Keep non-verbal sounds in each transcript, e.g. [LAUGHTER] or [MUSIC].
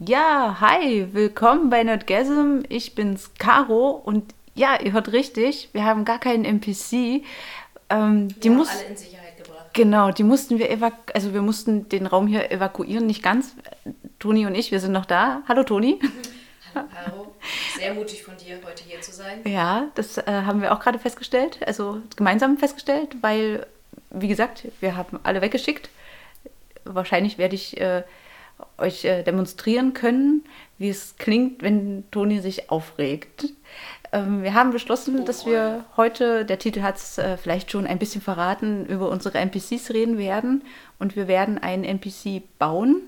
Ja, hi, willkommen bei Nerdgasm. Ich bin's Caro und ja, ihr hört richtig, wir haben gar keinen NPC. Ähm, die muss, haben alle in Sicherheit gebracht. genau, die mussten wir evaku also wir mussten den Raum hier evakuieren, nicht ganz. Toni und ich, wir sind noch da. Hallo Toni. [LAUGHS] Hallo Caro, sehr mutig von dir, heute hier zu sein. Ja, das äh, haben wir auch gerade festgestellt, also gemeinsam festgestellt, weil, wie gesagt, wir haben alle weggeschickt. Wahrscheinlich werde ich äh, euch äh, demonstrieren können, wie es klingt, wenn Toni sich aufregt. Ähm, wir haben beschlossen, Oh, dass wir heute, der Titel hat es äh, vielleicht schon ein bisschen verraten, über unsere NPCs reden werden. Und wir werden einen NPC bauen,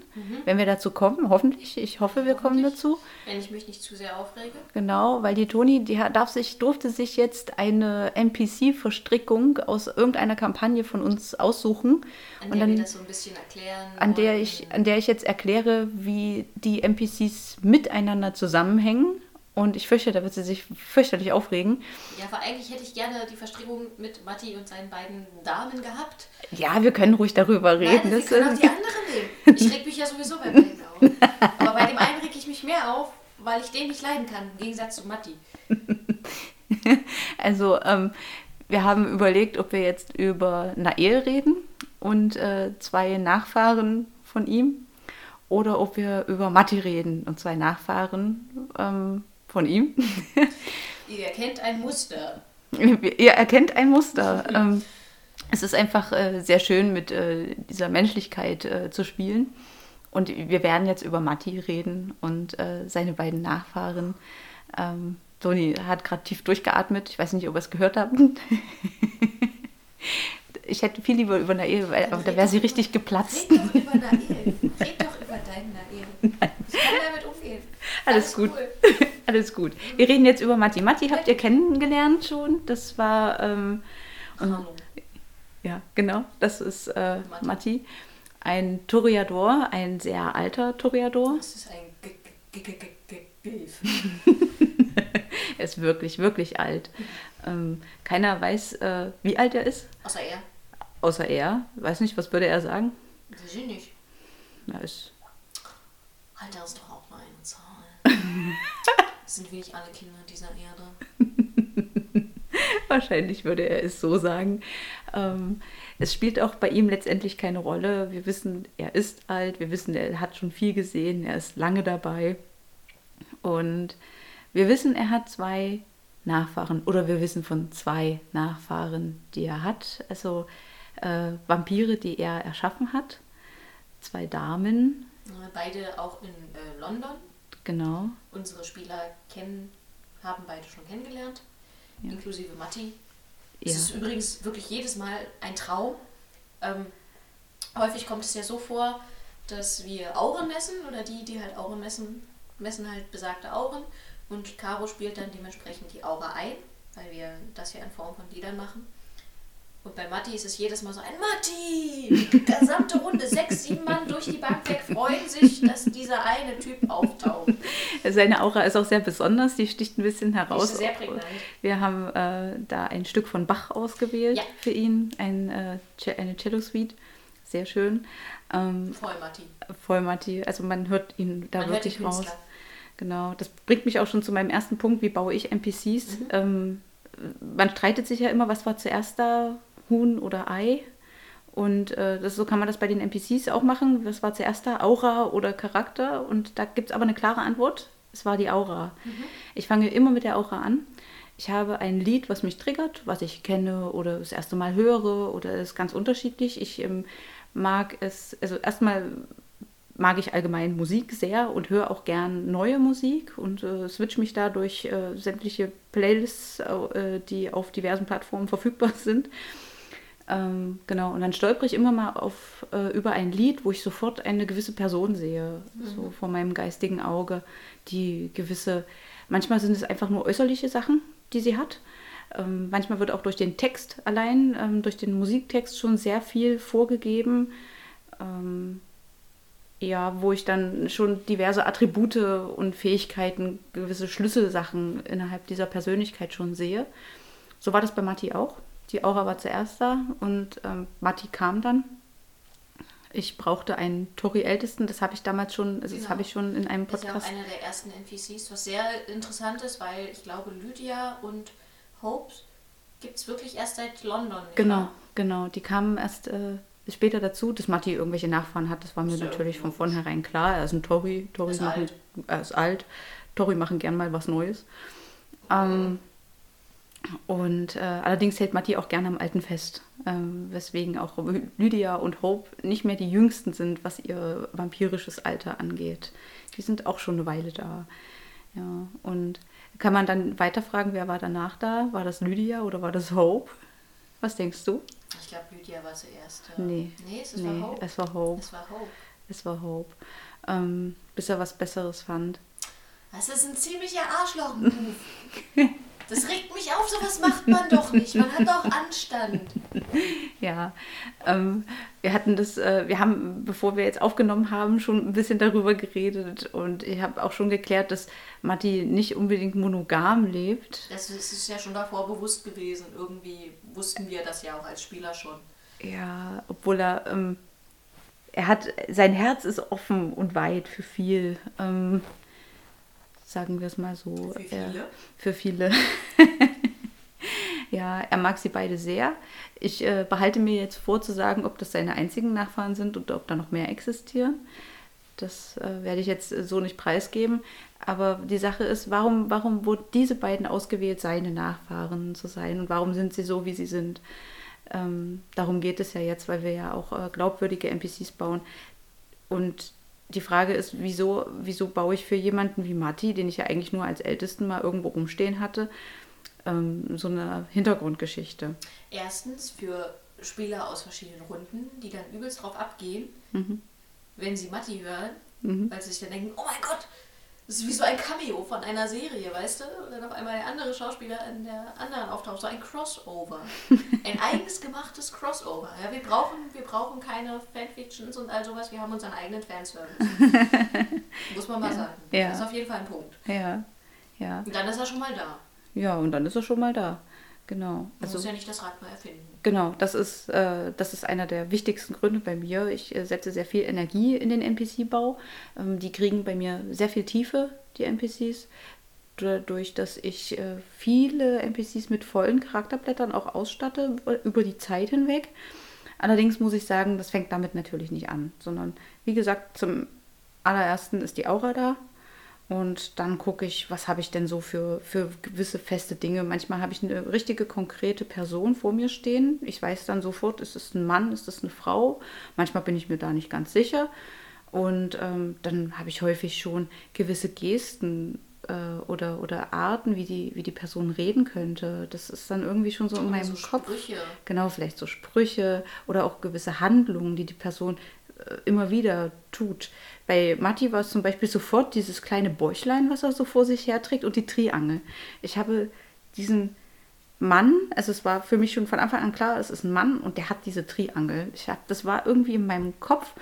wenn wir dazu kommen, hoffentlich. Ich hoffe, wir kommen dazu. Wenn ich mich nicht zu sehr aufrege. Genau, weil die Toni, die darf sich, durfte sich jetzt eine NPC-Verstrickung aus irgendeiner Kampagne von uns aussuchen. An und der dann, wir das so ein bisschen erklären. an der ich, an der ich jetzt erkläre, wie die NPCs miteinander zusammenhängen. Und ich fürchte, da wird sie sich fürchterlich aufregen. Ja, aber eigentlich hätte ich gerne die Verstrickung mit Matti und seinen beiden Damen gehabt. Ja, wir können ruhig darüber reden. Nein, wir Das, können auch die andere nehmen. Ich reg mich ja sowieso bei beiden auf. Aber bei dem einen reg ich mich mehr auf, weil ich den nicht leiden kann, im Gegensatz zu Matti. [LAUGHS] Also, ähm, wir haben überlegt, ob wir jetzt über Nael reden und äh, zwei Nachfahren von ihm oder ob wir über Matti reden und zwei Nachfahren ähm, von ihm. [LAUGHS] Ihr erkennt ein Muster. Ihr erkennt ein Muster. Ähm, es ist einfach äh, sehr schön, mit äh, dieser Menschlichkeit äh, zu spielen. Und wir werden jetzt über Matti reden und seine beiden Nachfahren. Ähm, Toni hat gerade tief durchgeatmet. Ich weiß nicht, ob ihr es gehört habt. [LAUGHS] ich hätte viel lieber über Nael, weil aber da wäre sie richtig geplatzt. Red doch über Nael. Red doch über deinen Nael. [LAUGHS] Ich kann damit umgehen. Alles gut. cool. [LAUGHS] Alles gut. Wir reden jetzt über Matti. Matti habt ihr kennengelernt schon. Das war, ähm, und, ja, genau, das ist äh, Matti. Matti. Ein Toreador, ein sehr alter Toreador. Das ist ein G G G. [LAUGHS] Er ist wirklich, wirklich alt. Ähm, keiner weiß, äh, wie alt er ist, Außer er. außer er. Weiß nicht, was würde er sagen? Weiß ich nicht. Er ist Alter ist doch auch nur eine Zahl. Das [LAUGHS] sind wir nicht alle Kinder dieser Erde. [LAUGHS] Wahrscheinlich würde er es so sagen. Ähm, es spielt auch bei ihm letztendlich keine Rolle. Wir wissen, er ist alt, wir wissen, er hat schon viel gesehen, er ist lange dabei. Und wir wissen, er hat zwei Nachfahren oder wir wissen von zwei Nachfahren, die er hat. Also äh, Vampire, die er erschaffen hat. Zwei Damen, Beide auch in äh, London. Genau. Unsere Spieler kennen, haben beide schon kennengelernt. Ja. Inklusive Matti. Es Ja. ist übrigens wirklich jedes Mal ein Traum. Ähm, häufig kommt es ja so vor, dass wir Auren messen oder die, die halt Auren messen, messen halt besagte Auren und Caro spielt dann dementsprechend die Aura ein, weil wir das ja in Form von Liedern machen. Und bei Matti ist es jedes Mal so ein Matti! Gesamte Runde, sechs, sieben Mann durch die Bank weg freuen sich, dass dieser eine Typ auftaucht. Seine Aura ist auch sehr besonders, die sticht ein bisschen heraus. sehr prägnant. Wir haben äh, da ein Stück von Bach ausgewählt Ja. für ihn, ein, äh, eine Cello-Suite. Sehr schön. Ähm, Voll Matti. voll Matti, also man hört ihn da Man wirklich raus. Genau, das bringt mich auch schon zu meinem ersten Punkt, wie baue ich NPCs. Ähm, man streitet sich ja immer, was war zuerst da, Huhn oder Ei. Und äh, das, so kann man das bei den NPCs auch machen. Was war zuerst da, Aura oder Charakter? Und da gibt es aber eine klare Antwort. Es war die Aura. Ich fange immer mit der Aura an. Ich habe ein Lied, was mich triggert, was ich kenne oder das erste Mal höre oder ist ganz unterschiedlich. Ich ähm, mag es, also erstmal mag ich allgemein Musik sehr und höre auch gern neue Musik und äh, switch mich da durch äh, sämtliche Playlists, äh, die auf diversen Plattformen verfügbar [LAUGHS] sind. Ähm, genau, und dann stolpere ich immer mal auf, äh, über ein Lied, wo ich sofort eine gewisse Person sehe, so vor meinem geistigen Auge, die gewisse, manchmal sind es einfach nur äußerliche Sachen, die sie hat. Ähm, manchmal wird auch durch den Text allein, ähm, durch den Musiktext schon sehr viel vorgegeben. Ähm, ja, wo ich dann schon diverse Attribute und Fähigkeiten, gewisse Schlüsselsachen innerhalb dieser Persönlichkeit schon sehe. So war das bei Matti auch. Die Aura war zuerst da und ähm, Matti kam dann. Ich brauchte einen Tori-Ältesten, das habe ich damals schon, also das Genau. habe ich schon in einem Das ist ja auch Podcast. einer der ersten NPCs, was sehr interessant ist, weil ich glaube, Lydia und Hope gibt es wirklich erst seit London. Genau, wahr? genau. Die kamen erst äh, später dazu, dass Matti irgendwelche Nachfahren hat. Das war mir ja natürlich von vornherein klar. Er ist ein Tori. Tori Ist machen, alt. Er ist alt. Tori machen gern mal was Neues. Ähm, und äh, allerdings hält Matti auch gerne am Alten fest, ähm, weswegen auch Lydia und Hope nicht mehr die Jüngsten sind, was ihr vampirisches Alter angeht. Die sind auch schon eine Weile da. Ja, und kann man dann weiterfragen, wer war danach da? War das Lydia oder war das Hope? Was denkst du? Ich glaube, Lydia war zuerst. äh, Nee. Nee, es nee, war Hope. es war Hope. Es war Hope. Es war Hope. Ähm, bis er was Besseres fand. Das ist ein ziemlicher Arschloch-Move. [LAUGHS] Das regt mich auf, sowas macht man doch nicht. Man hat doch Anstand. [LAUGHS] Ja, ähm, wir hatten das, äh, wir haben, bevor wir jetzt aufgenommen haben, schon ein bisschen darüber geredet und ich habe auch schon geklärt, dass Matti nicht unbedingt monogam lebt. Das ist ja schon davor bewusst gewesen. Irgendwie wussten wir das ja auch als Spieler schon. Ja, obwohl er, ähm, er hat, sein Herz ist offen und weit für viel. Ähm, sagen wir es mal so. Für Er- viele? für viele. [LAUGHS] ja, er mag sie beide sehr. Ich äh, behalte mir jetzt vor zu sagen, ob das seine einzigen Nachfahren sind oder ob da noch mehr existieren. Das äh, werde ich jetzt äh, so nicht preisgeben. Aber die Sache ist, warum, warum wurden diese beiden ausgewählt, seine Nachfahren zu sein? Und warum sind sie so, wie sie sind? Ähm, darum geht es ja jetzt, weil wir ja auch äh, glaubwürdige NPCs bauen. Und die Frage ist, wieso, wieso baue ich für jemanden wie Matti, den ich ja eigentlich nur als Ältesten mal irgendwo rumstehen hatte, ähm, so eine Hintergrundgeschichte? Erstens für Spieler aus verschiedenen Runden, die dann übelst drauf abgehen, Mhm. wenn sie Matti hören, Mhm. weil sie sich dann denken, oh mein Gott, das ist wie so ein Cameo von einer Serie, weißt du? Und dann auf einmal der andere Schauspieler in der anderen auftaucht, so ein Crossover. [LAUGHS] ein eigens gemachtes Crossover. Ja, wir, brauchen, wir brauchen keine Fanfictions und all sowas, wir haben unseren eigenen Fanservice. [LAUGHS] Muss man mal sagen. Ja. Das ist auf jeden Fall ein Punkt. Ja, ja. Und dann ist er schon mal da. Ja, und dann ist er schon mal da. Genau. Man Also muss ja nicht das Rad mal erfinden. Genau, das ist, äh, das ist einer der wichtigsten Gründe bei mir. Ich äh, setze sehr viel Energie in den NPC-Bau. Ähm, die kriegen bei mir sehr viel Tiefe, die NPCs. Dadurch, dass ich äh, viele NPCs mit vollen Charakterblättern auch ausstatte über- über die Zeit hinweg. Allerdings muss ich sagen, das fängt damit natürlich nicht an, sondern wie gesagt, zum allerersten ist die Aura da. Und dann gucke ich, was habe ich denn so für, für gewisse feste Dinge. Manchmal habe ich eine richtige, konkrete Person vor mir stehen. Ich weiß dann sofort, ist es ein Mann, ist es eine Frau. Manchmal bin ich mir da nicht ganz sicher. Und ähm, dann habe ich häufig schon gewisse Gesten äh, oder, oder Arten, wie die, wie die Person reden könnte. Das ist dann irgendwie schon so in meinem so Kopf. Sprüche. Genau, vielleicht so Sprüche oder auch gewisse Handlungen, die die Person immer wieder tut. Bei Matti war es zum Beispiel sofort dieses kleine Bäuchlein, was er so vor sich herträgt und die Triangel. Ich habe diesen Mann, also es war für mich schon von Anfang an klar, es ist ein Mann und der hat diese Triangel. Ich hab, das war irgendwie in meinem Kopf.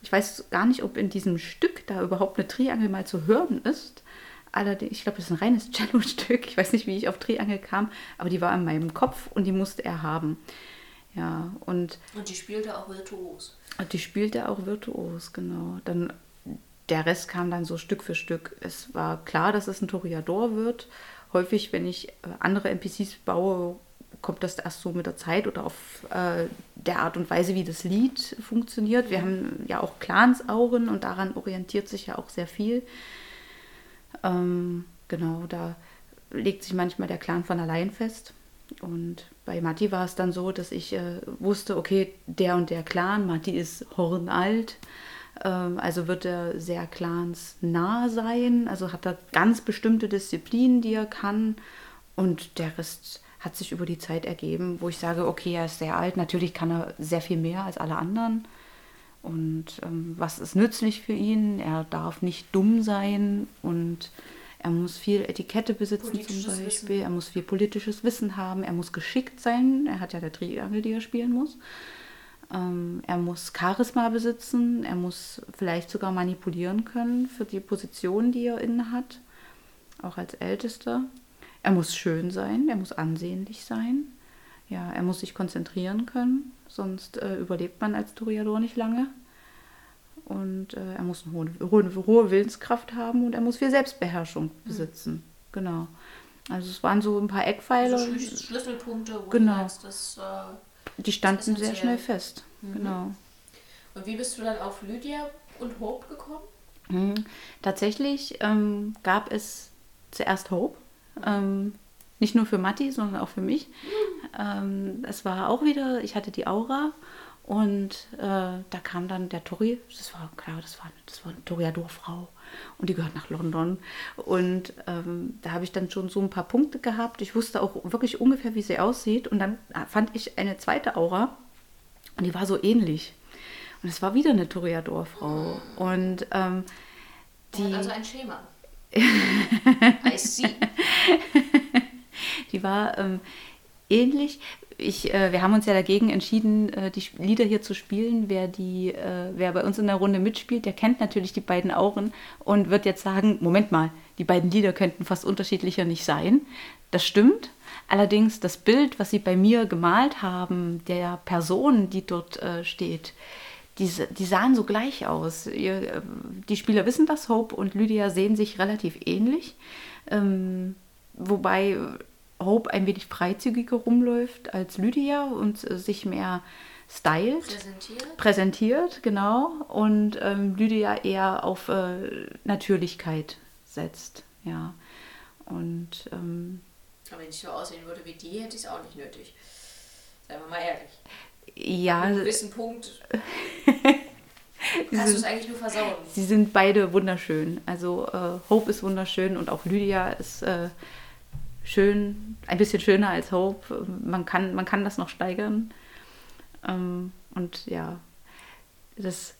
Ich weiß gar nicht, ob in diesem Stück da überhaupt eine Triangel mal zu hören ist. Allerdings, ich glaube, das ist ein reines [LAUGHS] Cello-Stück. Ich weiß nicht, wie ich auf Triangel kam, aber die war in meinem Kopf und die musste er haben. Ja, und Und die spielte auch virtuos. die spielte auch virtuos, genau. Dann der Rest kam dann so Stück für Stück. Es war klar, dass es ein Toreador wird. Häufig, wenn ich äh, andere NPCs baue, kommt das erst so mit der Zeit oder auf äh, der Art und Weise, wie das Lied funktioniert. Wir haben ja auch Clansauren und daran orientiert sich ja auch sehr viel. Ähm, genau, da legt sich manchmal der Clan von allein fest. Und bei Matti war es dann so, dass ich äh, wusste, okay, der und der Clan, Matti ist hornalt, ähm, also wird er sehr clansnah sein, also hat er ganz bestimmte Disziplinen, die er kann. Und der Rest hat sich über die Zeit ergeben, wo ich sage, okay, er ist sehr alt, natürlich kann er sehr viel mehr als alle anderen. Und ähm, was ist nützlich für ihn? Er darf nicht dumm sein und er muss viel Etikette besitzen zum Wissen. Beispiel. Er muss viel politisches Wissen haben. Er muss geschickt sein. Er hat ja der Triangel, die er spielen muss. Ähm, er muss Charisma besitzen. Er muss vielleicht sogar manipulieren können für die Position, die er inne hat. Auch als Ältester. Er muss schön sein. Er muss ansehnlich sein. Ja, er muss sich konzentrieren können. Sonst äh, überlebt man als Toreador nicht lange. Und äh, er muss eine hohe, hohe, Willenskraft haben und er muss viel Selbstbeherrschung mhm. besitzen. Genau. Also es waren so ein paar Eckpfeiler. Also Schlüsselpunkte, wo genau. du sagst, das, äh, Die standen sehr schnell fest. Mhm. Genau. Und wie bist du dann auf Lydia und Hope gekommen? Mhm. Tatsächlich ähm, gab es zuerst Hope. Ähm, nicht nur für Matti, sondern auch für mich. Ähm, es war auch wieder, ich hatte die Aura und äh, da kam dann der Tori, das war klar, das war, das war eine Toriador-Frau und die gehört nach London. Und ähm, da habe ich dann schon so ein paar Punkte gehabt. Ich wusste auch wirklich ungefähr, wie sie aussieht. Und dann fand ich eine zweite Aura und die war so ähnlich. Und es war wieder eine Toriador-Frau. Und ähm, die. Also ein Schema. [LAUGHS] I see. Die war ähm, ähnlich. Ich, äh, wir haben uns ja dagegen entschieden, äh, die Lieder hier zu spielen. Wer, die, äh, wer bei uns in der Runde mitspielt, der kennt natürlich die beiden Auren und wird jetzt sagen, Moment mal, die beiden Lieder könnten fast unterschiedlicher nicht sein. Das stimmt. Allerdings das Bild, was sie bei mir gemalt haben, der Person, die dort äh, steht, die, die, sahen so gleich aus. Ihr, äh, die Spieler wissen das, Hope und Lydia sehen sich relativ ähnlich. Ähm, wobei Hope ein wenig freizügiger rumläuft als Lydia und äh, sich mehr stylt. Präsentiert. Präsentiert, genau. Und ähm, Lydia eher auf äh, Natürlichkeit setzt. Ja. Und. Ähm, Aber wenn ich so aussehen würde wie die, hätte ich es auch nicht nötig. Seien wir mal ehrlich. Ja. An einem gewissen Punkt. Kannst du es eigentlich nur versauen? Sie sind beide wunderschön. Also äh, Hope ist wunderschön und auch Lydia ist äh, schön, ein bisschen schöner als Hope. Man kann, man kann das noch steigern. Ähm, und ja, das,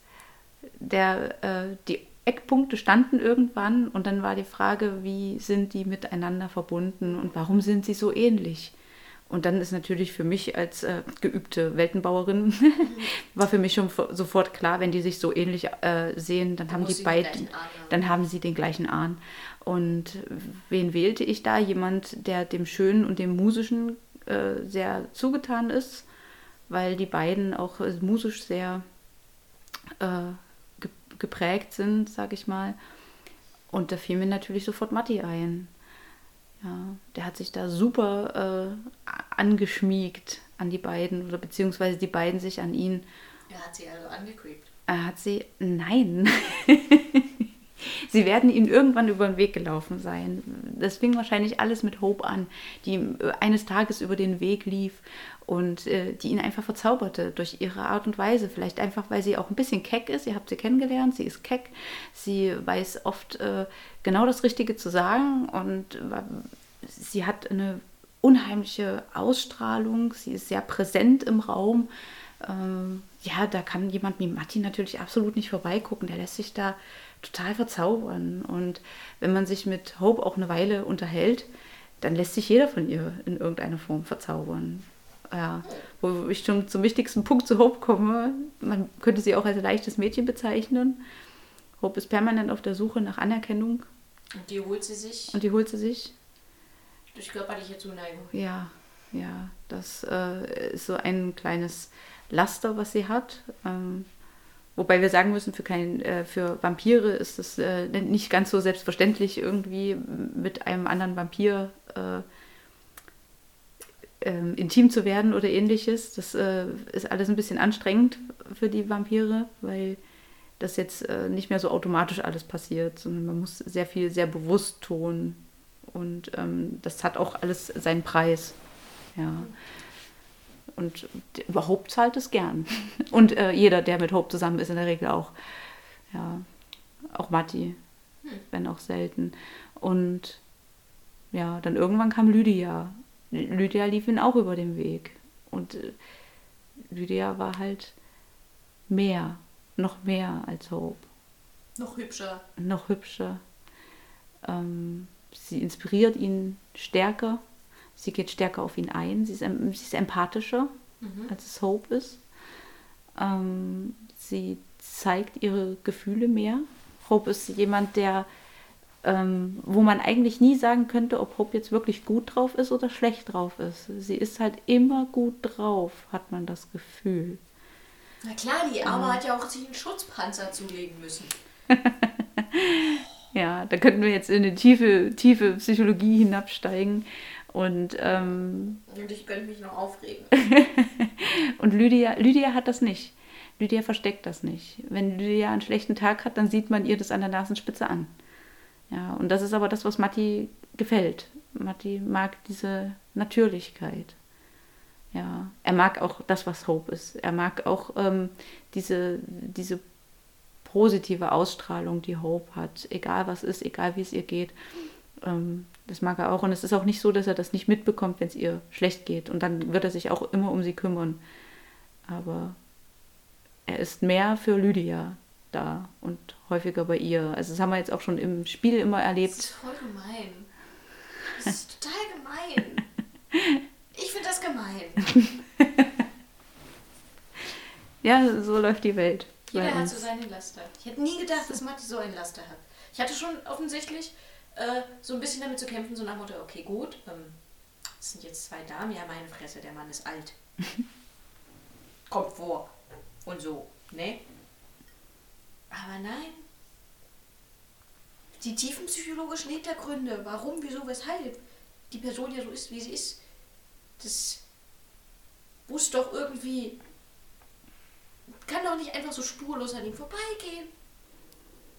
der, äh, die Eckpunkte standen irgendwann und dann war die Frage, wie sind die miteinander verbunden und warum sind sie so ähnlich? Und dann ist natürlich für mich als äh, geübte Weltenbauerin, [LAUGHS] war für mich schon sofort klar, wenn die sich so ähnlich äh, sehen, dann, dann haben die beiden, dann haben sie den gleichen Ahn. Und wen wählte ich da? Jemand, der dem Schönen und dem Musischen äh, sehr zugetan ist, weil die beiden auch äh, musisch sehr äh, geprägt sind, sag ich mal. Und da fiel mir natürlich sofort Matti ein. Ja, der hat sich da super äh, angeschmiegt an die beiden oder beziehungsweise die beiden sich an ihn. Er hat sie also angecreept. Er hat sie. Nein. [LAUGHS] sie werden ihm irgendwann über den Weg gelaufen sein. Das fing wahrscheinlich alles mit Hope an, die äh, eines Tages über den Weg lief und äh, die ihn einfach verzauberte durch ihre Art und Weise. Vielleicht einfach, weil sie auch ein bisschen keck ist. Ihr habt sie kennengelernt, sie ist keck. Sie weiß oft äh, genau das Richtige zu sagen und äh, sie hat eine unheimliche Ausstrahlung. Sie ist sehr präsent im Raum. Ähm, ja, da kann jemand wie Matti natürlich absolut nicht vorbeigucken. Der lässt sich da total verzaubern. Und wenn man sich mit Hope auch eine Weile unterhält, dann lässt sich jeder von ihr in irgendeiner Form verzaubern. Ja, wo ich schon zum wichtigsten Punkt zu Hope komme. Man könnte sie auch als leichtes Mädchen bezeichnen. Hope ist permanent auf der Suche nach Anerkennung. Und die holt sie sich. Und die holt sie sich. Durch körperliche Zuneigung. Ja, ja. Das äh, ist so ein kleines Laster, was sie hat. Ähm, wobei wir sagen müssen, für, kein, äh, für Vampire ist es äh, nicht ganz so selbstverständlich, irgendwie mit einem anderen Vampir äh, ähm, intim zu werden oder ähnliches. Das äh, ist alles ein bisschen anstrengend für die Vampire, weil das jetzt äh, nicht mehr so automatisch alles passiert, sondern man muss sehr viel sehr bewusst tun und ähm, das hat auch alles seinen Preis. Ja. Und überhaupt zahlt es gern. [LAUGHS] Und äh, jeder, der mit Hope zusammen ist, in der Regel auch. Ja. Auch Matti, wenn auch selten. Und ja, dann irgendwann kam Lydia. Lydia lief ihn auch über den Weg. Und äh, Lydia war halt mehr, noch mehr als Hope. Noch hübscher. Noch hübscher. Ähm, sie inspiriert ihn stärker. Sie geht stärker auf ihn ein. Sie ist, sie ist empathischer, mhm. als es Hope ist. Ähm, sie zeigt ihre Gefühle mehr. Hope ist jemand, der, ähm, wo man eigentlich nie sagen könnte, ob Hope jetzt wirklich gut drauf ist oder schlecht drauf ist. Sie ist halt immer gut drauf, hat man das Gefühl. Na klar, die Arme mhm. hat ja auch sich einen Schutzpanzer zulegen müssen. [LAUGHS] ja, da könnten wir jetzt in eine tiefe, tiefe Psychologie hinabsteigen. Und, ähm, und ich könnte mich noch aufregen. [LAUGHS] und Lydia, Lydia hat das nicht. Lydia versteckt das nicht. Wenn Lydia einen schlechten Tag hat, dann sieht man ihr das an der Nasenspitze an. Ja, und das ist aber das, was Matti gefällt. Matti mag diese Natürlichkeit. Ja, er mag auch das, was Hope ist. Er mag auch ähm, diese, diese positive Ausstrahlung, die Hope hat. Egal was ist, egal wie es ihr geht. Ähm, das mag er auch. Und es ist auch nicht so, dass er das nicht mitbekommt, wenn es ihr schlecht geht. Und dann wird er sich auch immer um sie kümmern. Aber er ist mehr für Lydia da und häufiger bei ihr. Also das haben wir jetzt auch schon im Spiel immer erlebt. Das ist voll gemein. Das ist total gemein. [LAUGHS] Ich finde das gemein. [LAUGHS] ja, so läuft die Welt. Jeder hat so seine Laster. Ich hätte nie gedacht, dass Matti so ein Laster hat. Ich hatte schon offensichtlich äh, so ein bisschen damit zu kämpfen, so nach Motto, okay, gut, ähm, das sind jetzt zwei Damen, ja, meine Fresse, der Mann ist alt. [LAUGHS] Kommt vor. Und so, ne? Aber nein. Die tiefen psychologischen Hintergründe, warum, wieso, weshalb die Person ja so ist, wie sie ist, das muss doch irgendwie. Kann doch nicht einfach so spurlos an ihm vorbeigehen.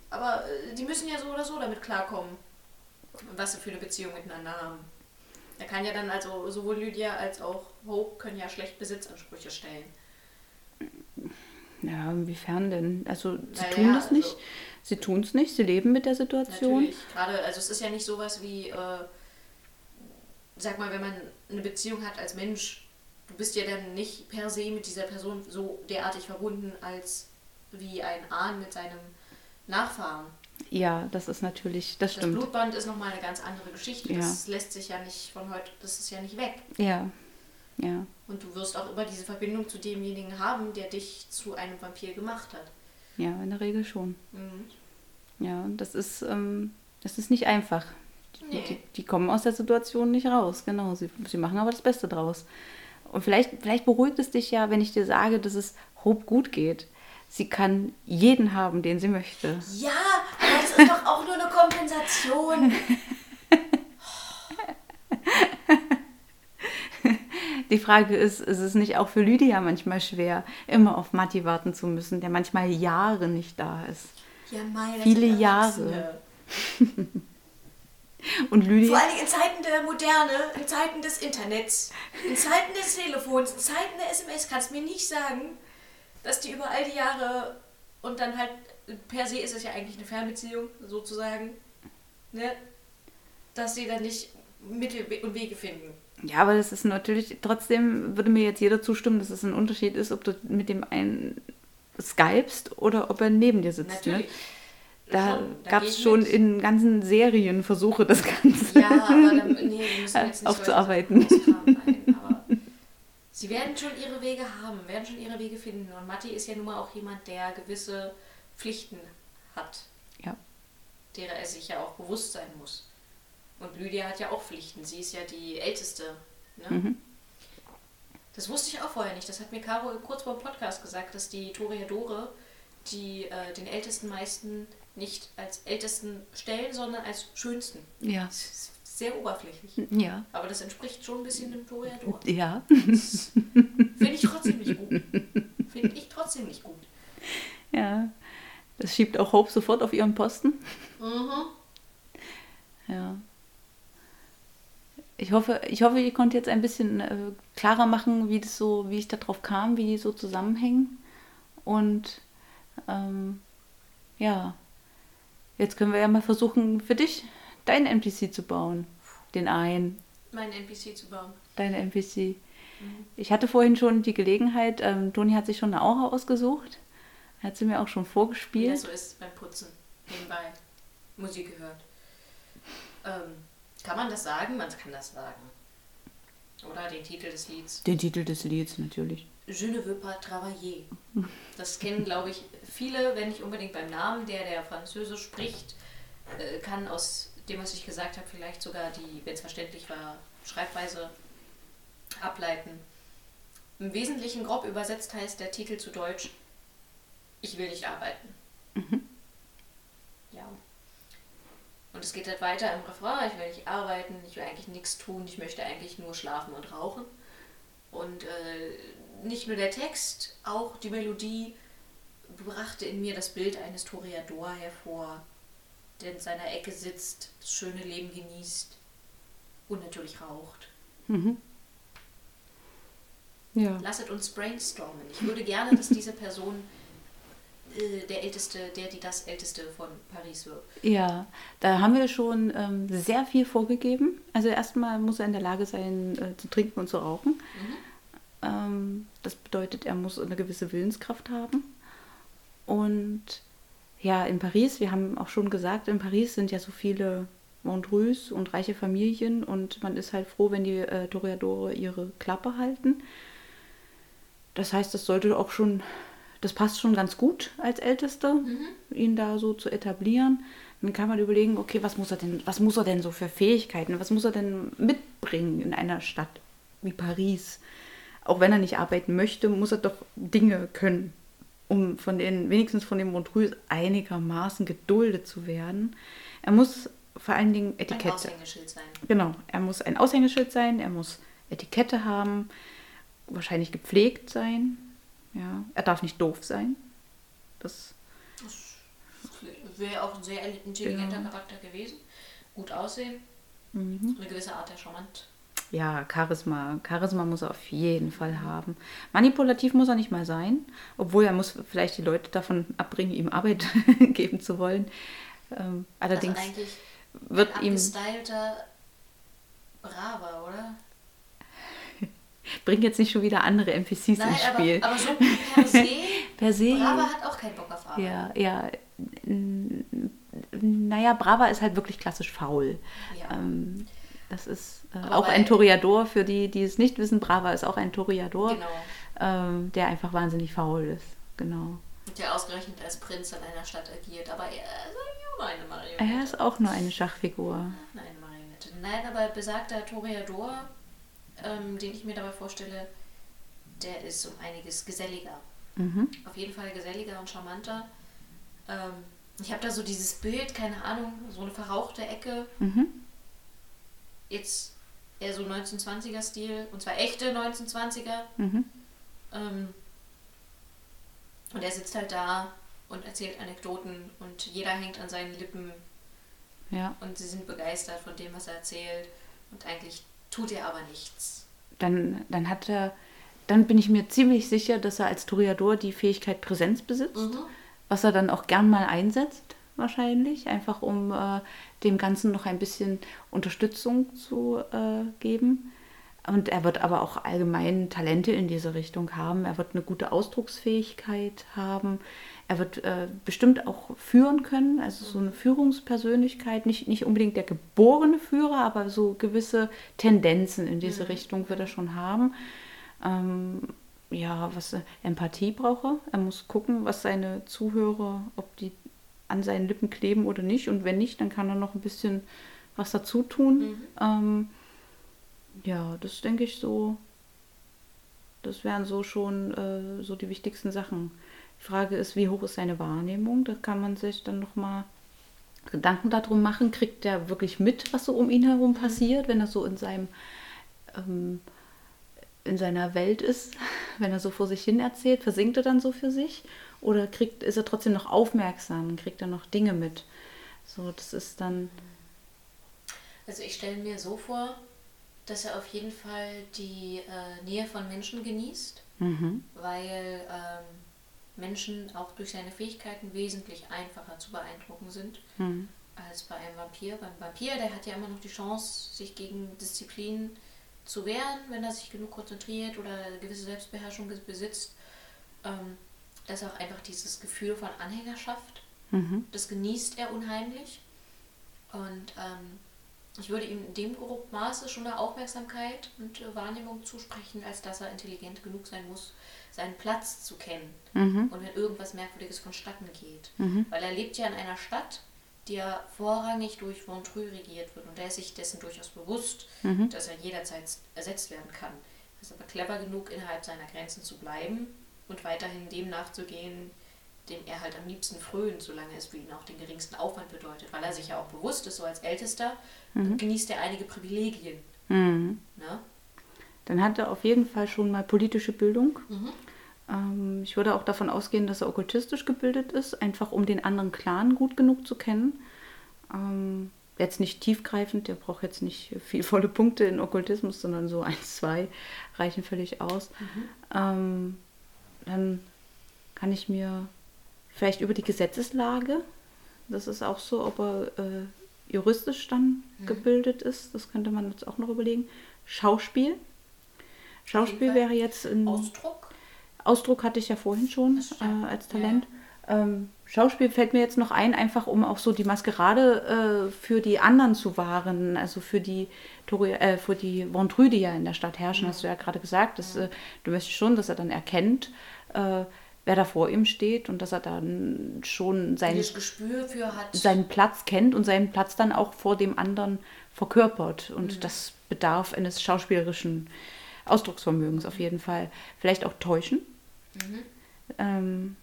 Aber äh, die müssen ja so oder so damit klarkommen, was sie für eine Beziehung miteinander haben. Er kann ja dann also sowohl Lydia als auch Hope können ja schlecht Besitzansprüche stellen. Ja, inwiefern denn? Also sie naja, tun das nicht. Also, sie tun es nicht, sie leben mit der Situation. Natürlich, gerade, also es ist ja nicht sowas wie, äh, sag mal, wenn man eine Beziehung hat als Mensch, du bist ja dann nicht per se mit dieser Person so derartig verbunden als wie ein Ahn mit seinem Nachfahren. Ja, das ist natürlich, das, das stimmt. Das Blutband ist nochmal eine ganz andere Geschichte. Ja. Das lässt sich ja nicht von heute, das ist ja nicht weg. Ja, ja. Und du wirst auch immer diese Verbindung zu demjenigen haben, der dich zu einem Vampir gemacht hat. Ja, in der Regel schon. Mhm. Ja, das ist, ähm, das ist nicht einfach. Nee. Die, die, kommen aus der Situation nicht raus, genau. Sie, sie machen aber das Beste draus. Und vielleicht, vielleicht beruhigt es dich ja, wenn ich dir sage, dass es Hope gut geht. Sie kann jeden haben, den sie möchte. Ja, ist doch auch nur eine Kompensation. Die Frage ist, ist es nicht auch für Lydia manchmal schwer, immer auf Matti warten zu müssen, der manchmal Jahre nicht da ist? Ja, meine Viele Jahre. [LAUGHS] Und Lydia. Vor allem in Zeiten der Moderne, in Zeiten des Internets, in Zeiten des Telefons, in Zeiten der SMS kannst du mir nicht sagen, dass die über all die Jahre und dann halt per se ist es ja eigentlich eine Fernbeziehung sozusagen, ne, dass sie dann nicht Mittel und Wege finden. Ja, aber das ist natürlich, trotzdem würde mir jetzt jeder zustimmen, dass es ein Unterschied ist, ob du mit dem einen skypst oder ob er neben dir sitzt. Ne? Natürlich. Ne? Da gab es schon mit. in ganzen Serien Versuche, das Ganze ja, aber dann, nee, [LAUGHS] aufzuarbeiten. Nein, aber sie werden schon ihre Wege haben, werden schon ihre Wege finden. Und Matti ist ja nun mal auch jemand, der gewisse Pflichten hat. Ja. Derer er sich ja auch bewusst sein muss. Und Lydia hat ja auch Pflichten. Sie ist ja die Älteste. Ne? Mhm. Das wusste ich auch vorher nicht. Das hat mir Caro kurz vor dem Podcast gesagt, dass die Toreadore die äh, den Ältesten meisten nicht als Ältesten stellen, sondern als Schönsten. Ja. sehr oberflächlich. Ja. Aber das entspricht schon ein bisschen dem Toreador. Ja. Finde ich trotzdem nicht gut. [LAUGHS] Finde ich trotzdem nicht gut. Ja. Das schiebt auch Hope sofort auf ihren Posten. Mhm. [LAUGHS] Ja. Ich hoffe, ich hoffe, ihr konntet jetzt ein bisschen äh, klarer machen, wie das so, wie ich darauf kam, wie die so zusammenhängen. Und ähm, ja, jetzt können wir ja mal versuchen, für dich deinen NPC zu bauen. Den einen. Meinen NPC zu bauen. Deinen NPC. Mhm. Ich hatte vorhin schon die Gelegenheit, ähm, Toni hat sich schon eine Aura ausgesucht. Hat sie mir auch schon vorgespielt. Wie das so ist beim Putzen. Nebenbei Musik gehört. Ähm, kann man das sagen? Man kann das sagen. Oder den Titel des Lieds? Den Titel des Lieds, natürlich. Je ne veux pas travailler. Das kennen, glaube ich, viele, wenn nicht unbedingt beim Namen. Der, der Französisch spricht, äh, kann aus dem, was ich gesagt habe, vielleicht sogar die, wenn es verständlich war, Schreibweise ableiten. Im Wesentlichen grob übersetzt heißt der Titel zu Deutsch Ich will nicht arbeiten. Mhm. Ja. Und es geht halt weiter im Refrain, ich will nicht arbeiten, ich will eigentlich nichts tun, ich möchte eigentlich nur schlafen und rauchen. Und äh, nicht nur der Text, auch die Melodie brachte in mir das Bild eines Toreador hervor, der in seiner Ecke sitzt, das schöne Leben genießt und natürlich raucht. Mhm. Ja. Lasset uns brainstormen. Ich würde gerne, dass diese Person der Älteste, der, die das Älteste von Paris wird. Ja, da haben wir schon ähm, sehr viel vorgegeben. Also erstmal muss er in der Lage sein, äh, zu trinken und zu rauchen. Mhm. Ähm, das bedeutet, er muss eine gewisse Willenskraft haben. Und ja, in Paris, wir haben auch schon gesagt, in Paris sind ja so viele Montreux und reiche Familien und man ist halt froh, wenn die äh, Toreadore ihre Klappe halten. Das heißt, das sollte auch schon, das passt schon ganz gut als Ältester, mhm. ihn da so zu etablieren. Dann kann man überlegen, okay, was muss er denn, was muss er denn so für Fähigkeiten, was muss er denn mitbringen in einer Stadt wie Paris? Auch wenn er nicht arbeiten möchte, muss er doch Dinge können um von den, wenigstens von dem Montreux einigermaßen geduldet zu werden. Er muss vor allen Dingen Etikette. Ein Aushängeschild sein. Genau, er muss ein Aushängeschild sein, er muss Etikette haben, wahrscheinlich gepflegt sein. Ja, er darf nicht doof sein. Das, das wäre auch ein sehr intelligenter ja. Charakter gewesen. Gut aussehen. Mhm. Eine gewisse Art der Charmant ja, Charisma. Charisma muss er auf jeden Fall haben. Manipulativ muss er nicht mal sein, obwohl er muss vielleicht die Leute davon abbringen, ihm Arbeit [LAUGHS] geben zu wollen. Ähm, allerdings also wird ein ihm. Braver, oder? Bring jetzt nicht schon wieder andere NPCs Nein, ins Spiel. Aber, so per se, [LAUGHS] per se. Brava hat auch keinen Bock auf Arbeit. Ja, ja. Naja, Brava ist halt wirklich klassisch faul. Ja. Ähm, das ist äh, auch ein Toriador, für die, die es nicht wissen. Brava ist auch ein Toriador, genau. ähm, der einfach wahnsinnig faul ist. Genau. Und der ausgerechnet als Prinz in einer Stadt agiert. Aber er ist auch nur eine Marionette. Er ist auch nur eine Schachfigur. Nein, Marionette. Nein, aber besagter Toriador, ähm, den ich mir dabei vorstelle, der ist um einiges geselliger. Mhm. Auf jeden Fall geselliger und charmanter. Ähm, ich habe da so dieses Bild, keine Ahnung, so eine verrauchte Ecke. Mhm. Jetzt eher so 1920er-Stil, und zwar echte 1920er. Mhm. Ähm, und er sitzt halt da und erzählt Anekdoten und jeder hängt an seinen Lippen. Ja. Und sie sind begeistert von dem, was er erzählt. Und eigentlich tut er aber nichts. Dann, dann hat er, dann bin ich mir ziemlich sicher, dass er als Toreador die Fähigkeit Präsenz besitzt, mhm. was er dann auch gern mal einsetzt, wahrscheinlich, einfach um äh, dem Ganzen noch ein bisschen Unterstützung zu äh, geben. Und er wird aber auch allgemein Talente in diese Richtung haben. Er wird eine gute Ausdrucksfähigkeit haben. Er wird äh, bestimmt auch führen können, also so eine Führungspersönlichkeit, nicht, nicht unbedingt der geborene Führer, aber so gewisse Tendenzen in diese mhm. Richtung wird er schon haben. Ähm, ja, was Empathie braucht er. Er muss gucken, was seine Zuhörer, ob die an seinen Lippen kleben oder nicht. Und wenn nicht, dann kann er noch ein bisschen was dazu tun. Mhm. Ähm, ja, das denke ich so. Das wären so schon äh, so die wichtigsten Sachen. Die Frage ist, wie hoch ist seine Wahrnehmung? Da kann man sich dann noch mal Gedanken darum machen. Kriegt er wirklich mit, was so um ihn herum mhm. passiert, wenn er so in seinem ähm, in seiner Welt ist, [LAUGHS] wenn er so vor sich hin erzählt, versinkt er dann so für sich? Oder kriegt, ist er trotzdem noch aufmerksam, kriegt er noch Dinge mit? So, das ist dann. Also ich stelle mir so vor, dass er auf jeden Fall die äh, Nähe von Menschen genießt, mhm. weil ähm, Menschen auch durch seine Fähigkeiten wesentlich einfacher zu beeindrucken sind mhm. als bei einem Vampir. Beim Vampir, der hat ja immer noch die Chance, sich gegen Disziplin zu wehren, wenn er sich genug konzentriert oder eine gewisse Selbstbeherrschung besitzt. Ähm, dass auch einfach dieses Gefühl von Anhängerschaft, mhm. das genießt er unheimlich. Und ähm, ich würde ihm in dem Maße schon eine Aufmerksamkeit und äh, Wahrnehmung zusprechen, als dass er intelligent genug sein muss, seinen Platz zu kennen. Mhm. Und wenn irgendwas Merkwürdiges vonstatten geht. Mhm. Weil er lebt ja in einer Stadt, die ja vorrangig durch Montreux regiert wird. Und er ist sich dessen durchaus bewusst, mhm. dass er jederzeit ersetzt werden kann. ist aber clever genug, innerhalb seiner Grenzen zu bleiben und weiterhin dem nachzugehen, dem er halt am liebsten frönt, solange es für ihn auch den geringsten Aufwand bedeutet, weil er sich ja auch bewusst ist, so als Ältester, mhm. genießt er einige Privilegien. Mhm. Ne? Dann hat er auf jeden Fall schon mal politische Bildung. Mhm. Ähm, ich würde auch davon ausgehen, dass er okkultistisch gebildet ist, einfach um den anderen Clan gut genug zu kennen. Ähm, jetzt nicht tiefgreifend, der braucht jetzt nicht viel volle Punkte in Okkultismus, sondern so ein, zwei reichen völlig aus. Mhm. Ähm, dann kann ich mir vielleicht über die Gesetzeslage, das ist auch so, ob er äh, juristisch dann mhm. gebildet ist, das könnte man jetzt auch noch überlegen. Schauspiel. Schauspiel wäre jetzt ein. Ausdruck? Ausdruck hatte ich ja vorhin schon äh, als Talent. Ja. Ähm, Schauspiel fällt mir jetzt noch ein, einfach um auch so die Maskerade äh, für die anderen zu wahren, also für die, äh, für die Ventrue, die ja in der Stadt herrschen, mhm. hast du ja gerade gesagt. Dass, äh, du möchtest schon, dass er dann erkennt, äh, wer da vor ihm steht und dass er dann schon sein, seinen Platz kennt und seinen Platz dann auch vor dem anderen verkörpert. Und mhm. das bedarf eines schauspielerischen Ausdrucksvermögens auf jeden Fall. Vielleicht auch täuschen. Mhm. Ähm,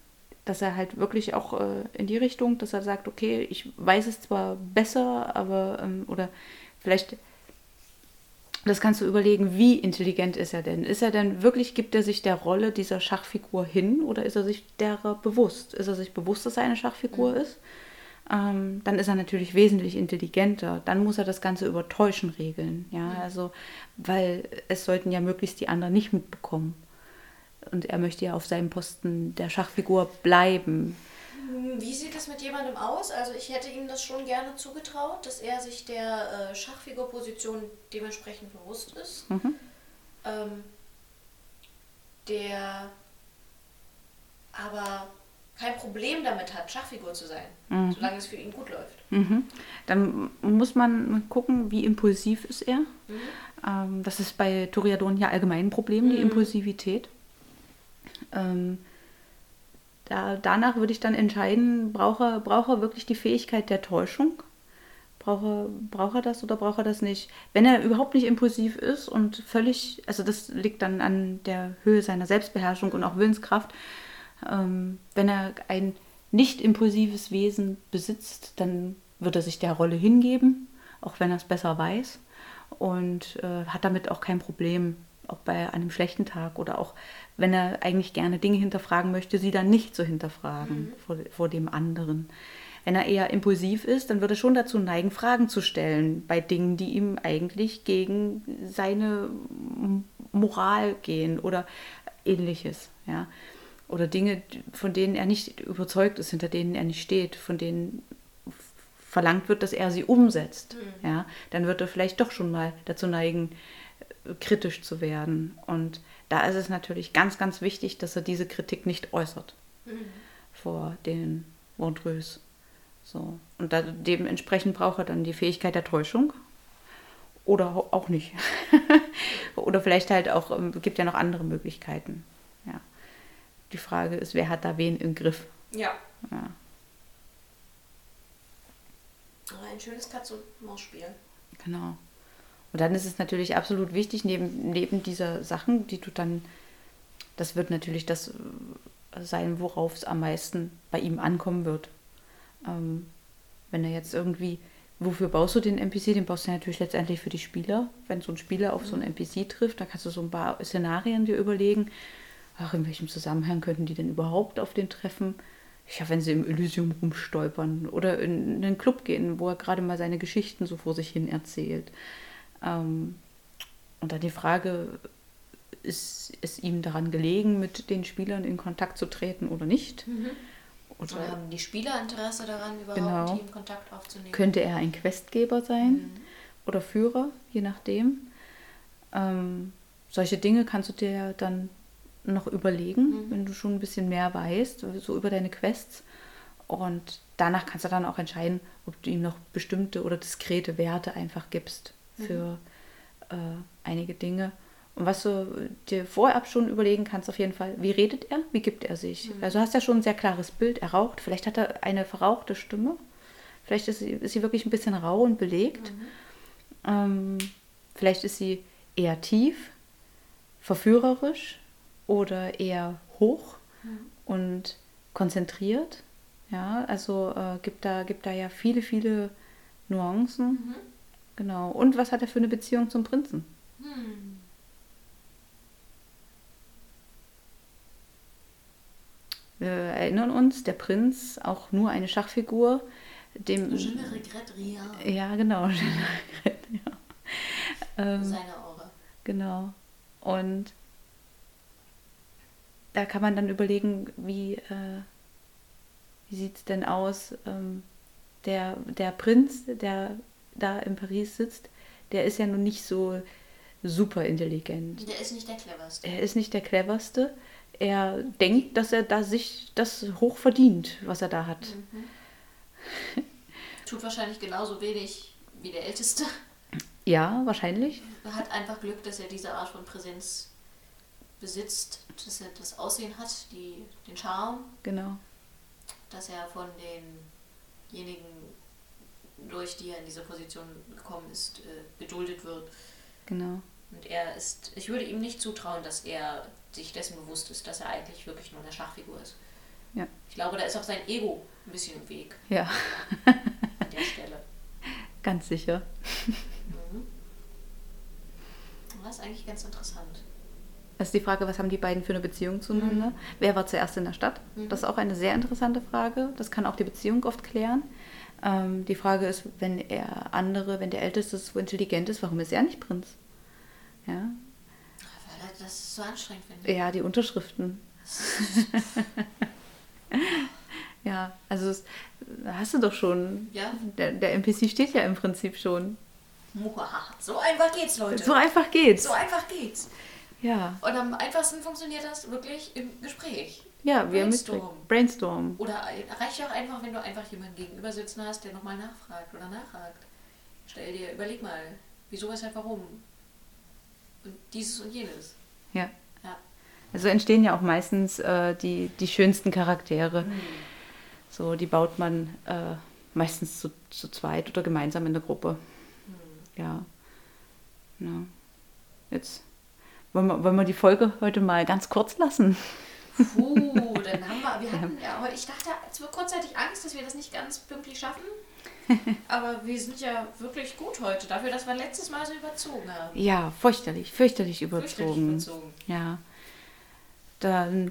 dass er halt wirklich auch äh, in die Richtung, dass er sagt, okay, ich weiß es zwar besser, aber ähm, oder vielleicht das kannst du überlegen, wie intelligent ist er denn? Ist er denn wirklich, gibt er sich der Rolle dieser Schachfigur hin oder ist er sich derer bewusst? Ist er sich bewusst, dass er eine Schachfigur mhm. ist? Ähm, dann ist er natürlich wesentlich intelligenter. Dann muss er das Ganze über Täuschen regeln. Ja, mhm. also, weil es sollten ja möglichst die anderen nicht mitbekommen. Und er möchte ja auf seinem Posten der Schachfigur bleiben. Hm, wie sieht das mit jemandem aus? Also ich hätte ihm das schon gerne zugetraut, dass er sich der äh, Schachfigurposition dementsprechend bewusst ist. Mhm. Ähm, der aber kein Problem damit hat, Schachfigur zu sein, mhm. solange es für ihn gut läuft. Mhm. Dann muss man gucken, wie impulsiv ist er. Mhm. Ähm, das ist bei Toriadon ja allgemein ein Problem, die mhm. Impulsivität. Ähm, da, danach würde ich dann entscheiden, braucht er, wirklich die Fähigkeit der Täuschung? Braucht er, braucht er das oder braucht er das nicht? Wenn er überhaupt nicht impulsiv ist und völlig, also das liegt dann an der Höhe seiner Selbstbeherrschung und auch Willenskraft, ähm, wenn er ein nicht impulsives Wesen besitzt, dann wird er sich der Rolle hingeben, auch wenn er es besser weiß und äh, hat damit auch kein Problem, auch bei einem schlechten Tag oder auch wenn er eigentlich gerne Dinge hinterfragen möchte, sie dann nicht zu hinterfragen mhm. vor, vor dem anderen. Wenn er eher impulsiv ist, dann würde er schon dazu neigen, Fragen zu stellen bei Dingen, die ihm eigentlich gegen seine Moral gehen oder ähnliches. Ja. Oder Dinge, von denen er nicht überzeugt ist, hinter denen er nicht steht, von denen verlangt wird, dass er sie umsetzt. Mhm. Ja. Dann wird er vielleicht doch schon mal dazu neigen, kritisch zu werden. Und da ist es natürlich ganz, ganz wichtig, dass er diese Kritik nicht äußert mhm. vor den Montreux. So. Und da, dementsprechend braucht er dann die Fähigkeit der Täuschung. Oder auch nicht. [LAUGHS] Oder vielleicht halt auch, es ähm, gibt ja noch andere Möglichkeiten. Ja. Die Frage ist, wer hat da wen im Griff? Ja. ja. Ein schönes Katz-und-Maus-Spiel. Genau. Und dann ist es natürlich absolut wichtig, neben, neben dieser Sachen, die du dann, das wird natürlich das sein, worauf es am meisten bei ihm ankommen wird. Ähm, wenn er jetzt irgendwie, wofür baust du den NPC? Den baust du natürlich letztendlich für die Spieler. Wenn so ein Spieler auf so einen NPC trifft, dann kannst du so ein paar Szenarien dir überlegen. Ach, in welchem Zusammenhang könnten die denn überhaupt auf den treffen? Ja, wenn sie im Elysium rumstolpern oder in einen Club gehen, wo er gerade mal seine Geschichten so vor sich hin erzählt. Ähm, und dann die Frage, ist es ihm daran gelegen, mit den Spielern in Kontakt zu treten oder nicht? Mhm. Oder, oder, haben die Spieler Interesse daran, überhaupt genau. mit ihm Kontakt aufzunehmen? Könnte er ein Questgeber sein mhm. oder Führer, je nachdem. Ähm, solche Dinge kannst du dir dann noch überlegen, mhm. wenn du schon ein bisschen mehr weißt, so über deine Quests. Und danach kannst du dann auch entscheiden, ob du ihm noch bestimmte oder diskrete Werte einfach gibst für mhm. äh, einige Dinge. Und was du dir vorab schon überlegen kannst, auf jeden Fall, wie redet er, wie gibt er sich? Mhm. Also du hast ja schon ein sehr klares Bild, er raucht, vielleicht hat er eine verrauchte Stimme, vielleicht ist sie, ist sie wirklich ein bisschen rau und belegt, mhm. ähm, vielleicht ist sie eher tief, verführerisch oder eher hoch und konzentriert. Ja, also äh, gibt, da, gibt da ja viele, viele Nuancen. Genau. Und was hat er für eine Beziehung zum Prinzen? Hm. Wir erinnern uns, der Prinz, auch nur eine Schachfigur, dem. Je ne regrette rien. Ja, genau. [LAUGHS] ja. ähm, Seine Aura. Genau. Und da kann man dann überlegen, wie, äh, wie sieht es denn aus? Ähm, der, der Prinz, der da in Paris sitzt, der ist ja nun nicht so super intelligent. Der ist nicht der cleverste. Er ist nicht der cleverste. Er denkt, dass er da sich das hoch verdient, was er da hat. Tut wahrscheinlich genauso wenig wie der Älteste. Ja, wahrscheinlich. Er hat einfach Glück, dass er diese Art von Präsenz besitzt, dass er das Aussehen hat, die, den Charme, Genau. dass er von denjenigen, durch die er in diese Position gekommen ist, äh, geduldet wird. Genau. Und er ist, ich würde ihm nicht zutrauen, dass er sich dessen bewusst ist, dass er eigentlich wirklich nur eine Schachfigur ist. Ja. Ich glaube, da ist auch sein Ego ein bisschen im Weg Ja, an der Stelle. [LAUGHS] ganz sicher. Mhm. Das ist eigentlich ganz interessant. Das ist die Frage, was haben die beiden für eine Beziehung zueinander? Wer war zuerst in der Stadt? Mhm. Das ist auch eine sehr interessante Frage. Das kann auch die Beziehung oft klären. Ähm, die Frage ist, wenn er andere, wenn der Älteste so intelligent ist, warum ist er nicht Prinz? Ja, Weil er das so anstrengend findet. ja die Unterschriften. [LAUGHS] Ja, also es, hast du doch schon. Ja. Der, der NPC steht ja im Prinzip schon. So einfach geht's, Leute. So einfach geht's. So einfach geht's. Ja, Und am einfachsten funktioniert das wirklich im Gespräch. Ja, wir Brainstorm. mit Brainstorm. Oder reicht ja auch einfach, wenn du einfach jemanden gegenüber sitzen hast, der nochmal nachfragt oder nachhakt. Stell dir, überleg mal, wieso, weshalb, warum. Und dieses und jenes. Ja. Ja. Also entstehen ja auch meistens äh, die, die schönsten Charaktere. Hm. So, die baut man äh, meistens zu, zu zweit oder gemeinsam in der Gruppe. Ja. ja. Jetzt wollen wir, wollen wir die Folge heute mal ganz kurz lassen. Puh, dann haben wir, wir hatten ja, aber ich dachte es war kurzzeitig Angst, dass wir das nicht ganz pünktlich schaffen. [LAUGHS] Aber wir sind ja wirklich gut heute, dafür, dass wir letztes Mal so überzogen haben. Ja, fürchterlich, fürchterlich Fürchterlich überzogen. überzogen. Ja. Dann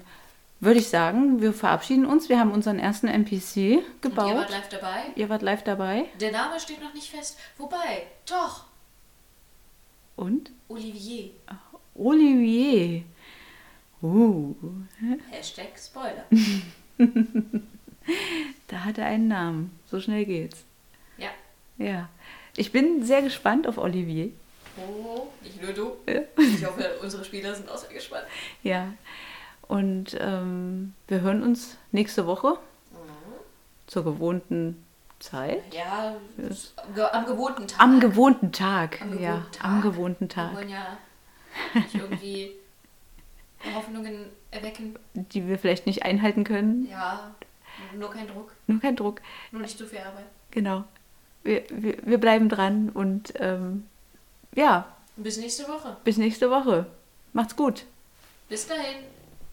würde ich sagen, wir verabschieden uns. Wir haben unseren ersten NPC Und ihr gebaut. wart live dabei. Ihr wart live dabei. Der Name steht noch nicht fest. Wobei, doch, Und? Olivier. Olivier. Uh, [LAUGHS] Hashtag Spoiler. [LAUGHS] da hat er einen Namen. So schnell geht's. Ja. Ja. Ich bin sehr gespannt auf Olivier. Oh, nicht nur du. Ja. Ich hoffe, unsere Spieler sind auch sehr gespannt. Ja. Und ähm, wir hören uns nächste Woche zur gewohnten Zeit. Ja, ge am gewohnten Tag. Am gewohnten Tag. Am ja, gewohnten am Tag. gewohnten Wir Tag. wollen ja [LAUGHS] nicht irgendwie Hoffnungen erwecken. Die wir vielleicht nicht einhalten können. Ja, nur kein Druck, Nur kein Druck. nur nicht zu viel Arbeit. Genau. Wir, wir, wir bleiben dran und ähm, ja, Bis nächste Woche. bis nächste Woche. Macht's gut. Bis dahin.